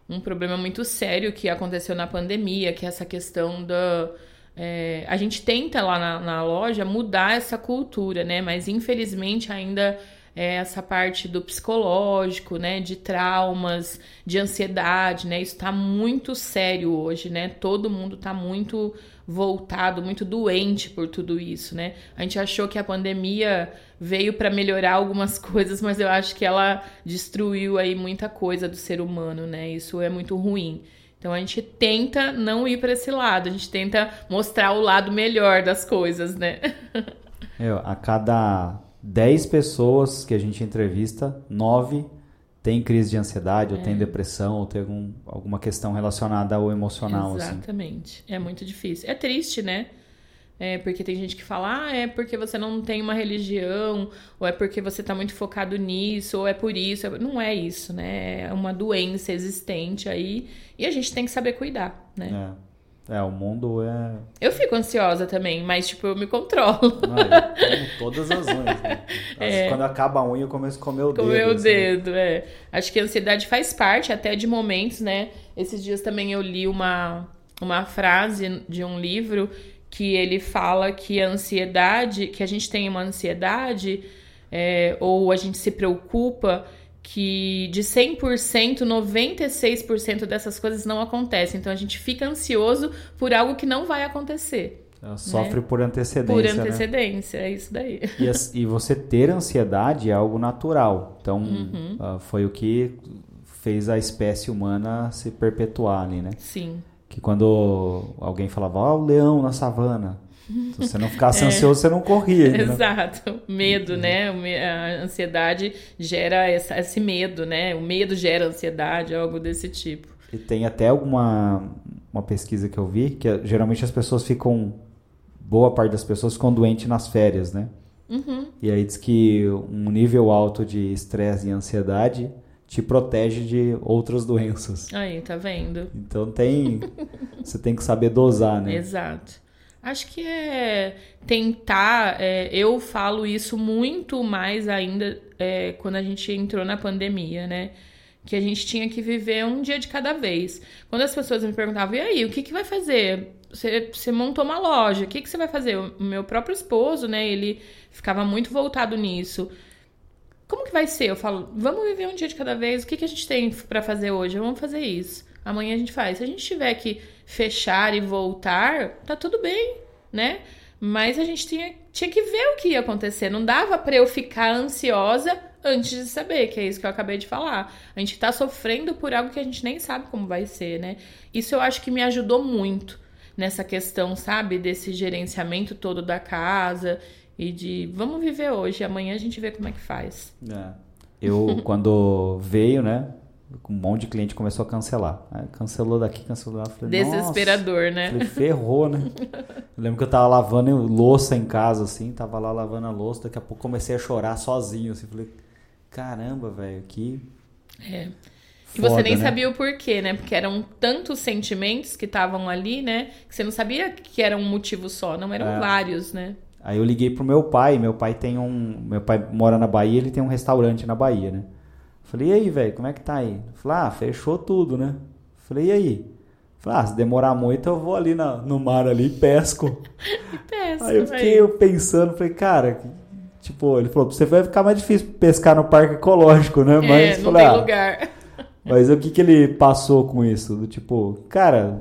um problema muito sério que aconteceu na pandemia, que é essa questão da. É, a gente tenta lá na, na, loja mudar essa cultura, né? Mas infelizmente ainda é essa parte do psicológico, né? De traumas, de ansiedade, né? Isso tá muito sério hoje, né? Todo mundo tá muito voltado, muito doente por tudo isso, né? A gente achou que a pandemia veio para melhorar algumas coisas, mas eu acho que ela destruiu aí muita coisa do ser humano, né? Isso é muito ruim. Então a gente tenta não ir para esse lado, a gente tenta mostrar o lado melhor das coisas, né? É, a cada 10 pessoas que a gente entrevista, 9 tem crise de ansiedade, é. ou tem depressão, ou tem algum, alguma questão relacionada ao emocional. Assim. Exatamente. Assim. É muito difícil. É triste, né? É porque tem gente que fala, ah, é porque você não tem uma religião, ou é porque você está muito focado nisso, ou é por isso. Não é isso, né? É uma doença existente aí e a gente tem que saber cuidar, né? É. É, o mundo é. Eu fico ansiosa também, mas, tipo, eu me controlo. Não, eu todas as unhas, né? É. Quando acaba a unha, eu começo a comer o dedo. Comer o assim. dedo, é. Acho que a ansiedade faz parte até de momentos, né? Esses dias também eu li uma, uma frase de um livro que ele fala que a ansiedade, que a gente tem uma ansiedade, é, ou a gente se preocupa que de 100%, 96% dessas coisas não acontecem. Então a gente fica ansioso por algo que não vai acontecer. Ela sofre né? por antecedência. Por né? antecedência, né? é isso daí. E, e, você ter ansiedade é algo natural. Então, uhum. uh, foi o que fez a espécie humana se perpetuar ali, né? Sim. Que quando alguém falava, ó, oh, o leão na savana. Se você não ficasse é. ansioso, você não corria. Né? Exato. Medo, né? A ansiedade gera esse medo, né? O medo gera ansiedade, algo desse tipo. E tem até alguma uma pesquisa que eu vi que é, geralmente as pessoas ficam boa parte das pessoas ficam doentes nas férias, né? Uhum. E aí diz que um nível alto de estresse e ansiedade te protege de outras doenças. Aí, tá vendo? Então tem você tem que saber dosar, né? Exato. Acho que é tentar. É, eu falo isso muito mais ainda é, quando a gente entrou na pandemia, né? Que a gente tinha que viver um dia de cada vez. Quando as pessoas me perguntavam, e aí, o que, que vai fazer? Você, você montou uma loja, o que, que você vai fazer? O meu próprio esposo, né? Ele ficava muito voltado nisso. Como que vai ser? Eu falo, vamos viver um dia de cada vez. O que, que a gente tem para fazer hoje? Vamos fazer isso. Amanhã a gente faz. Se a gente tiver que fechar e voltar, tá tudo bem, né? Mas a gente tinha, tinha que ver o que ia acontecer. Não dava para eu ficar ansiosa antes de saber, que é isso que eu acabei de falar. A gente tá sofrendo por algo que a gente nem sabe como vai ser, né? Isso eu acho que me ajudou muito nessa questão, sabe? Desse gerenciamento todo da casa e de vamos viver hoje, amanhã a gente vê como é que faz. É. Eu, quando veio, né? um monte de cliente começou a cancelar. Aí cancelou daqui, cancelou lá. Falei, Desesperador, né? Falei, ferrou, né? Eu lembro que eu tava lavando louça em casa, assim, tava lá lavando a louça, daqui a pouco comecei a chorar sozinho, assim, falei, caramba, velho, que... É. E você nem né? sabia o porquê, né? Porque eram tantos sentimentos que estavam ali, né? Que você não sabia que era um motivo só, não eram é. vários, né? Aí eu liguei pro meu pai, meu pai tem um... Meu pai mora na Bahia, ele tem um restaurante na Bahia, né? Falei, e aí, velho, como é que tá aí? Falei, ah, fechou tudo, né? Falei, e aí? Falei, ah, se demorar muito eu vou ali na, no mar ali e pesco. e pesco, Aí eu fiquei aí. pensando, falei, cara, tipo, ele falou, você vai ficar mais difícil pescar no parque ecológico, né? É, mas, não falei, tem ah, lugar. Mas o que que ele passou com isso? Do tipo, cara,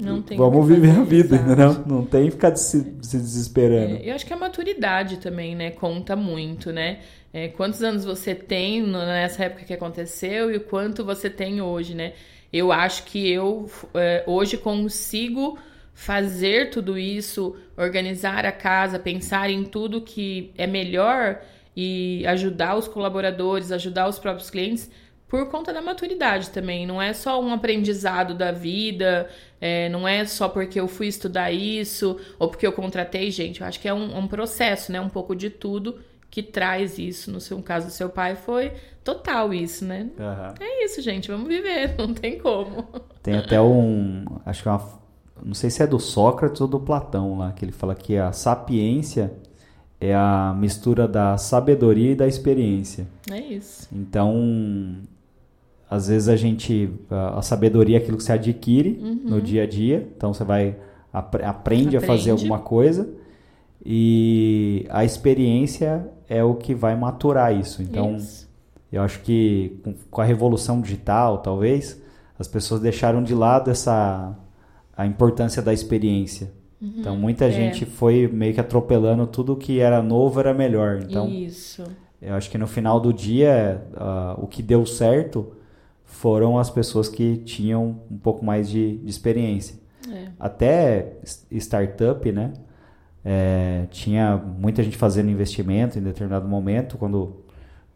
não tem Vamos viver a vida, entendeu? Não tem ficar se, se desesperando. É, eu acho que a maturidade também, né, conta muito, né? É, quantos anos você tem nessa época que aconteceu e o quanto você tem hoje, né? Eu acho que eu é, hoje consigo fazer tudo isso, organizar a casa, pensar em tudo que é melhor e ajudar os colaboradores, ajudar os próprios clientes por conta da maturidade também. Não é só um aprendizado da vida, é, não é só porque eu fui estudar isso ou porque eu contratei gente. Eu acho que é um, um processo, né? Um pouco de tudo que traz isso. No seu caso, do seu pai foi total isso, né? Uhum. É isso, gente. Vamos viver, não tem como. Tem até um. Acho que é uma. Não sei se é do Sócrates ou do Platão lá, que ele fala que a sapiência é a mistura da sabedoria e da experiência. É isso. Então, às vezes a gente. A, sabedoria é aquilo que você adquire uhum. no dia a dia. Então você vai. aprende, aprende a fazer alguma coisa. E a experiência é o que vai maturar isso. Então, isso. eu acho que com a revolução digital, talvez, as pessoas deixaram de lado essa a importância da experiência. Uhum, então, muita é. gente foi meio que atropelando tudo que era novo era melhor. Então, isso. eu acho que no final do dia, uh, o que deu certo foram as pessoas que tinham um pouco mais de, de experiência. É. Até startup, né? É, tinha muita gente fazendo investimento em determinado momento, quando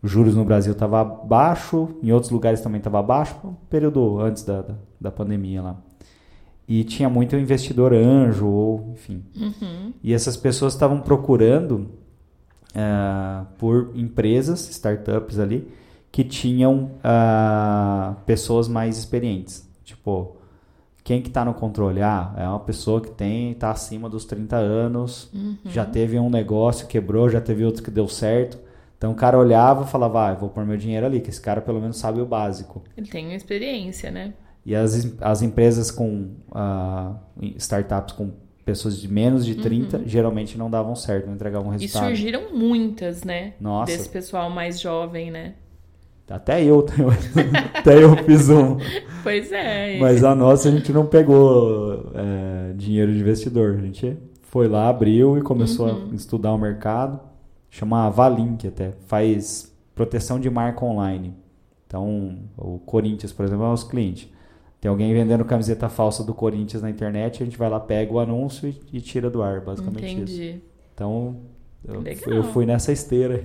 os juros no Brasil estava baixo, em outros lugares também estava baixo, um período antes da, da, da, pandemia lá. E tinha muito investidor anjo, ou enfim. Uhum. E essas pessoas estavam procurando uh, por empresas, startups ali, que tinham uh, pessoas mais experientes. Tipo, quem que está no controle? Ah, é uma pessoa que tem está acima dos 30 anos, uhum. já teve um negócio, quebrou, já teve outro que deu certo. Então o cara olhava e falava, ah, vou pôr meu dinheiro ali, que esse cara pelo menos sabe o básico. Ele tem experiência, né? E as, as empresas com uh, startups com pessoas de menos de 30 uhum. geralmente não davam certo, não entregavam resultado. E surgiram muitas, né? Nossa. Desse pessoal mais jovem, né? Até eu, até eu fiz um. Pois é. Mas a nossa a gente não pegou é, dinheiro de investidor. A gente foi lá, abriu e começou uhum. a estudar o mercado. Chama Valink até. Faz proteção de marca online. Então, o Corinthians, por exemplo, é nosso cliente. Tem alguém vendendo camiseta falsa do Corinthians na internet, a gente vai lá, pega o anúncio e, e tira do ar, basicamente Entendi. isso. Então, eu, eu fui nessa esteira.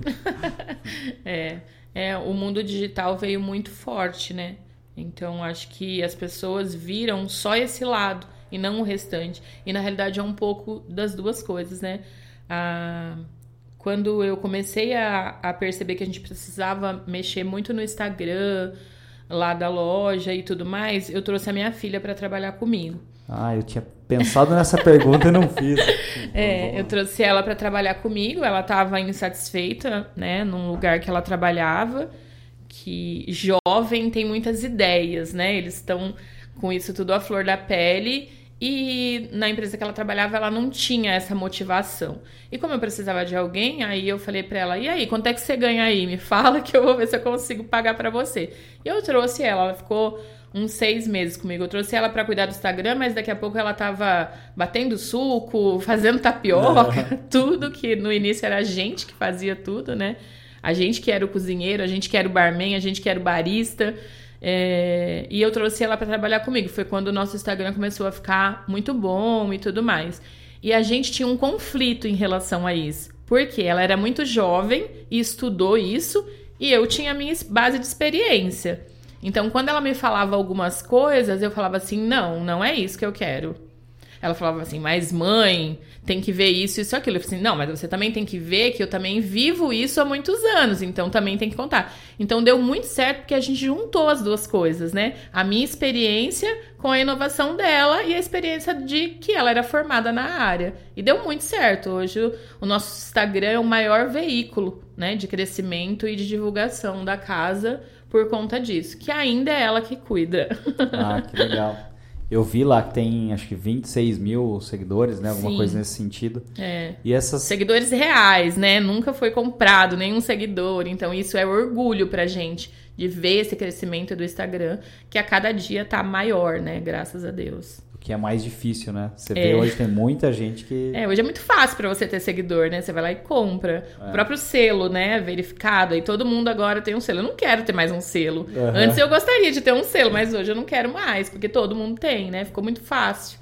é é, o mundo digital veio muito forte, né? Então acho que as pessoas viram só esse lado e não o restante. E na realidade é um pouco das duas coisas, né? Ah, quando eu comecei a, a perceber que a gente precisava mexer muito no Instagram, lá da loja e tudo mais, eu trouxe a minha filha para trabalhar comigo. Ah, eu tinha pensado nessa pergunta e não fiz. É, eu trouxe ela para trabalhar comigo. Ela estava insatisfeita, né, num lugar que ela trabalhava. Que jovem tem muitas ideias, né? Eles estão com isso tudo à flor da pele. E na empresa que ela trabalhava, ela não tinha essa motivação. E como eu precisava de alguém, aí eu falei para ela: "E aí, quanto é que você ganha aí? Me fala que eu vou ver se eu consigo pagar para você". E eu trouxe ela, ela ficou uns seis meses comigo. Eu trouxe ela para cuidar do Instagram, mas daqui a pouco ela tava batendo suco, fazendo tapioca, tudo que no início era a gente que fazia tudo, né? A gente que era o cozinheiro, a gente que era o barman, a gente que era o barista. É, e eu trouxe ela para trabalhar comigo. Foi quando o nosso Instagram começou a ficar muito bom e tudo mais. E a gente tinha um conflito em relação a isso. Porque ela era muito jovem e estudou isso, e eu tinha a minha base de experiência. Então, quando ela me falava algumas coisas, eu falava assim: não, não é isso que eu quero. Ela falava assim, mas mãe, tem que ver isso, isso, aquilo. Eu falei assim, não, mas você também tem que ver que eu também vivo isso há muitos anos, então também tem que contar. Então deu muito certo porque a gente juntou as duas coisas, né? A minha experiência com a inovação dela e a experiência de que ela era formada na área. E deu muito certo. Hoje o nosso Instagram é o maior veículo, né, de crescimento e de divulgação da casa por conta disso, que ainda é ela que cuida. Ah, que legal. Eu vi lá que tem acho que 26 mil seguidores, né? Alguma Sim. coisa nesse sentido. É. E essas. Seguidores reais, né? Nunca foi comprado nenhum seguidor. Então, isso é orgulho pra gente de ver esse crescimento do Instagram, que a cada dia tá maior, né? Graças a Deus que é mais difícil, né? Você vê é. hoje tem muita gente que. É, hoje é muito fácil para você ter seguidor, né? Você vai lá e compra. É. O próprio selo, né? Verificado. E todo mundo agora tem um selo. Eu não quero ter mais um selo. Uhum. Antes eu gostaria de ter um selo, mas hoje eu não quero mais, porque todo mundo tem, né? Ficou muito fácil.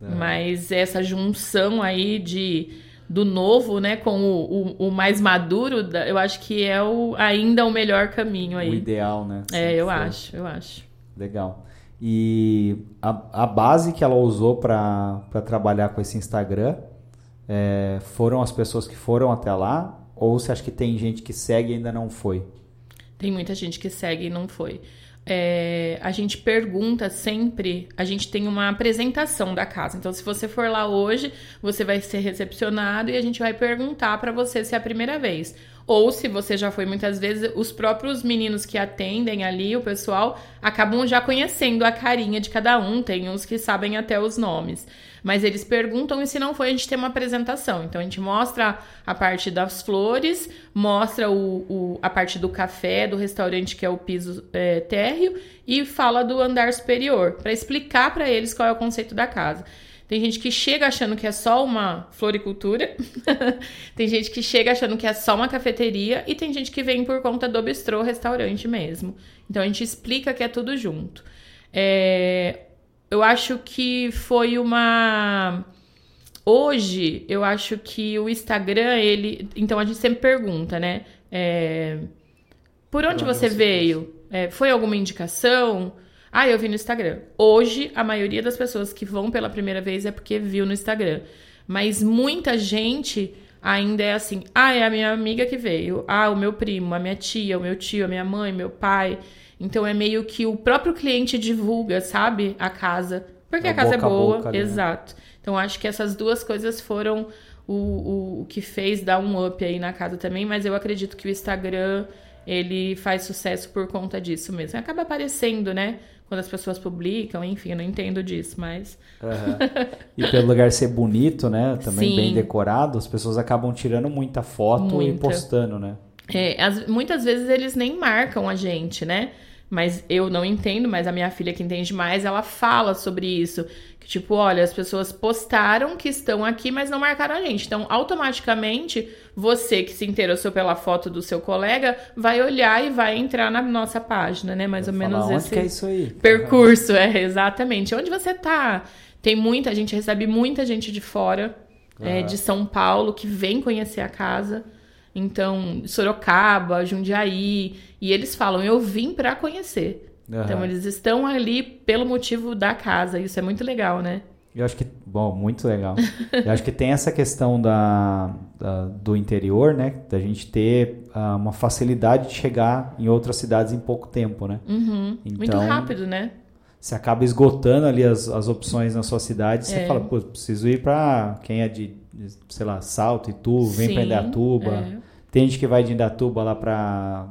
Uhum. Mas essa junção aí de do novo, né, com o, o, o mais maduro, eu acho que é o, ainda o melhor caminho aí. O ideal, né? É, eu acho, eu acho. Legal. E a, a base que ela usou para trabalhar com esse Instagram é, foram as pessoas que foram até lá? Ou você acha que tem gente que segue e ainda não foi? Tem muita gente que segue e não foi. É, a gente pergunta sempre, a gente tem uma apresentação da casa. Então, se você for lá hoje, você vai ser recepcionado e a gente vai perguntar para você se é a primeira vez. Ou se você já foi muitas vezes, os próprios meninos que atendem ali, o pessoal, acabam já conhecendo a carinha de cada um. Tem uns que sabem até os nomes. Mas eles perguntam e se não foi, a gente tem uma apresentação. Então a gente mostra a parte das flores, mostra o, o a parte do café, do restaurante que é o piso é, térreo, e fala do andar superior, para explicar para eles qual é o conceito da casa. Tem gente que chega achando que é só uma floricultura, tem gente que chega achando que é só uma cafeteria e tem gente que vem por conta do bistrô restaurante mesmo. Então a gente explica que é tudo junto. É, eu acho que foi uma. Hoje, eu acho que o Instagram, ele. Então a gente sempre pergunta, né? É... Por onde você veio? É, foi alguma indicação? Ah, eu vi no Instagram. Hoje, a maioria das pessoas que vão pela primeira vez é porque viu no Instagram. Mas muita gente ainda é assim: ah, é a minha amiga que veio. Ah, o meu primo, a minha tia, o meu tio, a minha mãe, meu pai. Então é meio que o próprio cliente divulga, sabe, a casa. Porque a, a casa é boa. Boca, né? exato. Né? Então acho que essas duas coisas foram o, o, o que fez dar um up aí na casa também. Mas eu acredito que o Instagram ele faz sucesso por conta disso mesmo. Acaba aparecendo, né? Quando as pessoas publicam, enfim, eu não entendo disso, mas. Uhum. E pelo lugar ser bonito, né? Também Sim. bem decorado, as pessoas acabam tirando muita foto muita. e postando, né? É, as, muitas vezes eles nem marcam a gente, né? Mas eu não entendo, mas a minha filha que entende mais, ela fala sobre isso. Tipo, olha, as pessoas postaram que estão aqui, mas não marcaram a gente. Então, automaticamente, você que se interessou pela foto do seu colega vai olhar e vai entrar na nossa página, né? Mais ou menos onde esse que é isso aí? percurso, é, exatamente. Onde você tá? Tem muita, gente recebe muita gente de fora, uhum. é, de São Paulo, que vem conhecer a casa. Então, Sorocaba, Jundiaí, e eles falam: "Eu vim para conhecer". Uhum. Então eles estão ali pelo motivo da casa. Isso é muito legal, né? Eu acho que, bom, muito legal. Eu acho que tem essa questão da, da do interior, né? Da gente ter uh, uma facilidade de chegar em outras cidades em pouco tempo, né? Uhum. Então, muito rápido, né? você acaba esgotando ali as, as opções na sua cidade. Você É. fala, pô, preciso ir para quem é de, sei lá, Salto, Itu, vem para Sim, Indatuba. é. Tem gente que vai de Indatuba lá para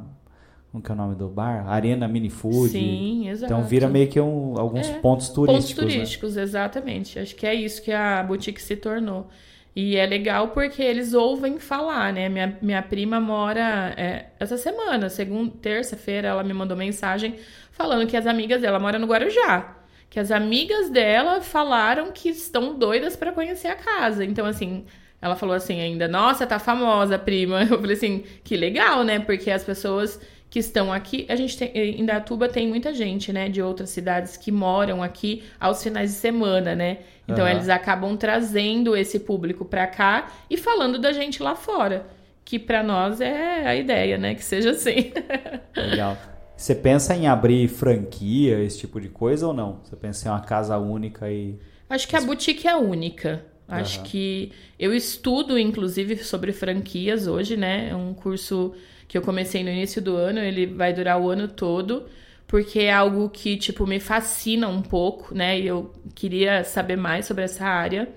como que é o nome do bar? Arena Mini Food. Sim, exato. Então vira meio que um, alguns É, pontos turísticos. Pontos né? turísticos, exatamente. Acho que é isso que a boutique se tornou. E é legal porque eles ouvem falar, né? Minha, minha prima mora é, essa semana, segunda, terça-feira, ela me mandou mensagem falando que as amigas dela moram no Guarujá. Que as amigas dela falaram que estão doidas para conhecer a casa. Então, assim, ela falou assim ainda, nossa, tá famosa, prima. Eu falei assim, que legal, né? Porque as pessoas que estão aqui, a gente tem, em Indatuba tem muita gente, né, de outras cidades que moram aqui aos finais de semana, né? Então Aham. eles acabam trazendo esse público pra cá e falando da gente lá fora, que pra nós é a ideia, né, que seja assim. Legal. Você pensa em abrir franquia, esse tipo de coisa ou não? Você pensa em uma casa única e. Acho que a boutique é única. Acho Aham. que eu estudo, inclusive, sobre franquias hoje, né? É um curso que eu comecei no início do ano, ele vai durar o ano todo, porque é algo que, tipo, me fascina um pouco, né? E eu queria saber mais sobre essa área.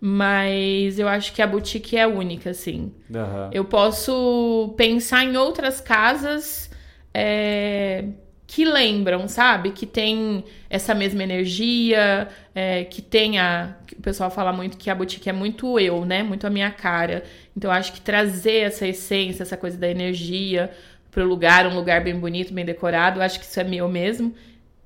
Mas eu acho que a boutique é única, assim. Aham. Eu posso pensar em outras casas é, que lembram, sabe? Que tem essa mesma energia, é, que tem a. que O pessoal fala muito que a boutique é muito eu, né? Muito a minha cara. Então acho que trazer essa essência, essa coisa da energia pro lugar, um lugar bem bonito, bem decorado, acho que isso é meu mesmo.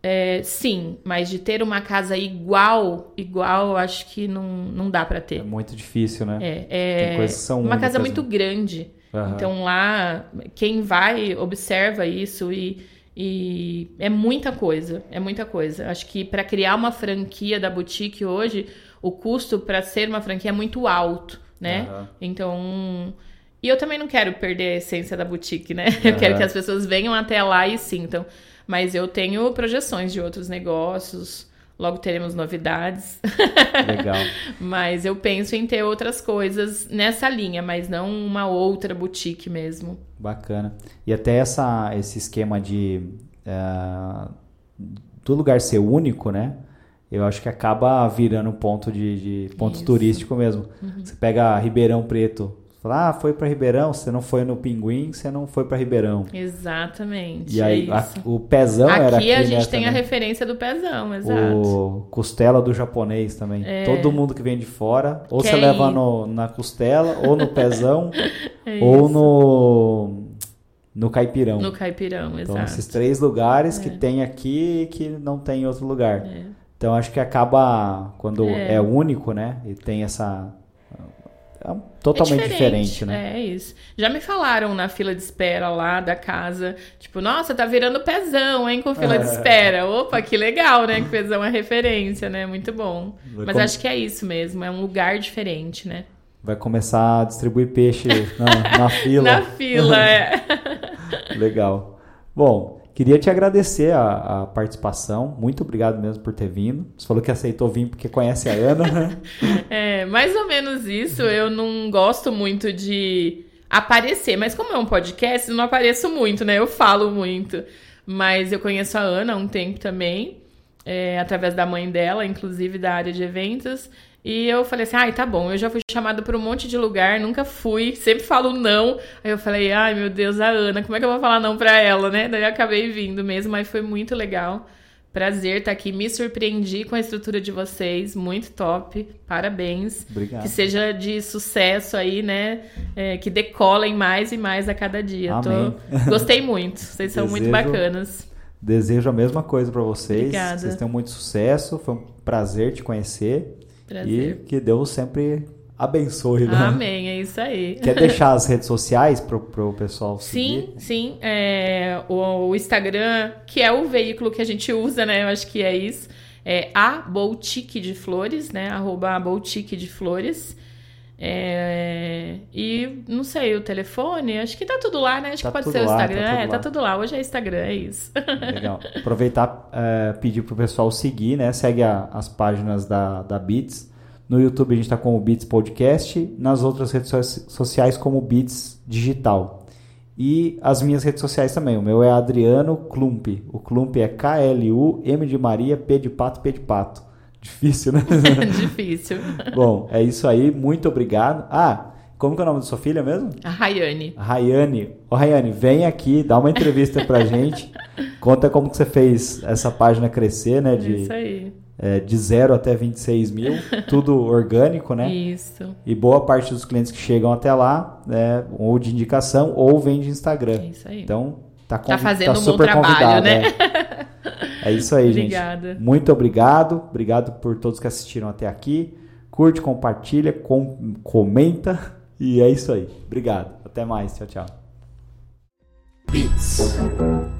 É, sim, mas de ter uma casa igual, igual, acho que não, não dá pra É ter. muito difícil, né? É, é Tem coisas que são uma casa muito né? grande. Aham. Então lá, quem vai observa isso e, e é muita coisa, é muita coisa. Acho que para criar uma franquia da boutique hoje, o custo para ser uma franquia é muito alto, né? Aham. Então, e eu também não quero perder a essência da boutique, né? Eu quero que as pessoas venham até lá e sintam. Mas eu tenho projeções de outros negócios. Logo teremos novidades. Legal. Mas eu penso em ter outras coisas nessa linha, mas não uma outra boutique mesmo. Bacana. E até essa, esse esquema de eh, do lugar ser único, né? Eu acho que acaba virando ponto de, de ponto Isso. turístico mesmo. Uhum. Você pega Ribeirão Preto, fala, ah, foi para Ribeirão, você não foi no Pinguim, você não foi para Ribeirão. Exatamente. E aí é a- o pezão aqui, era aqui, a gente né, tem a também. referência do pezão, exato. O costela do japonês também. É. Todo mundo que vem de fora, ou Quer você leva ir. no, na costela, ou no pezão, É ou no no caipirão. No caipirão, Então, exato. esses três lugares que É. tem aqui e que não tem em outro lugar. É. Então, acho que acaba, quando é, É. único, né? E tem essa... É totalmente É diferente, né? É isso. Já me falaram na fila de espera lá da casa, tipo, nossa, tá virando pezão, hein, com fila de É. espera. Opa, que legal, né? Que pezão é referência, né? Muito bom. Vai Mas com- acho que é isso mesmo, é um lugar diferente, né? Vai começar a distribuir peixe na, na fila. Na fila, é. Legal. Bom, queria te agradecer a, a participação. Muito obrigado mesmo por ter vindo. Você falou que aceitou vir porque conhece a Ana. né? É, mais ou menos isso. Eu não gosto muito de aparecer, mas como é um podcast, eu não apareço muito, né? Eu falo muito. Mas eu conheço a Ana há um tempo também, é, através da mãe dela, inclusive da área de eventos. E eu falei assim, ai, tá bom, eu já fui chamada para um monte de lugar, nunca fui, sempre falo não. Aí eu falei, ai, meu Deus, a Ana, como é que eu vou falar não pra ela, né? Daí eu acabei vindo mesmo, mas foi muito legal. Prazer estar aqui, me surpreendi com a estrutura de vocês, muito top, parabéns. Obrigado. Que seja de sucesso aí, né? É, que decolem mais e mais a cada dia. Tô- Amém. Gostei muito, vocês são muito bacanas. Desejo a mesma coisa para vocês. Obrigada. Vocês tenham muito sucesso. Foi um prazer te conhecer. Prazer. E que Deus sempre abençoe. né? Amém, é isso aí. Quer deixar as redes sociais pro, pro pessoal seguir? Sim, sim. É, o, o Instagram, que é o veículo que a gente usa, né? Eu acho que é isso. É a Boutique de Flores, né? Arroba a Boutique de Flores. É, e não sei, o telefone, acho que tá tudo lá, né? Acho Tá que pode ser o lá, tá Instagram. tudo é, tá tudo lá. Hoje é Instagram, é isso. Legal. Aproveitar, é, pedir pro pessoal seguir, né? Segue a- as páginas da, da Beats. No YouTube a gente está com o Beats Podcast. Nas outras redes so- sociais como Beats Digital. E as minhas redes sociais também. O meu é Adriano Klump. O Klump é K-L-U-M de Maria, P de Pato, P de Pato. Difícil, né? Difícil. Bom, é isso aí. Muito obrigado. Ah, como que é o nome da sua filha mesmo? A Rayane. A Rayane. Ô, Rayane, vem aqui, dá uma entrevista pra gente. Conta como que você fez essa página crescer, né? De, isso aí. É, de 0 até 26 mil, tudo orgânico, né? Isso. E boa parte dos clientes que chegam até lá, né, ou de indicação, ou vem de Instagram. Isso aí. Então, tá, tá fazendo tá um super bom trabalho, né? É. é isso aí, Obrigada. gente. Muito obrigado. Obrigado por todos que assistiram até aqui. Curte, compartilha, com, comenta. E é isso aí. Obrigado. Até mais. Tchau, tchau. Beats.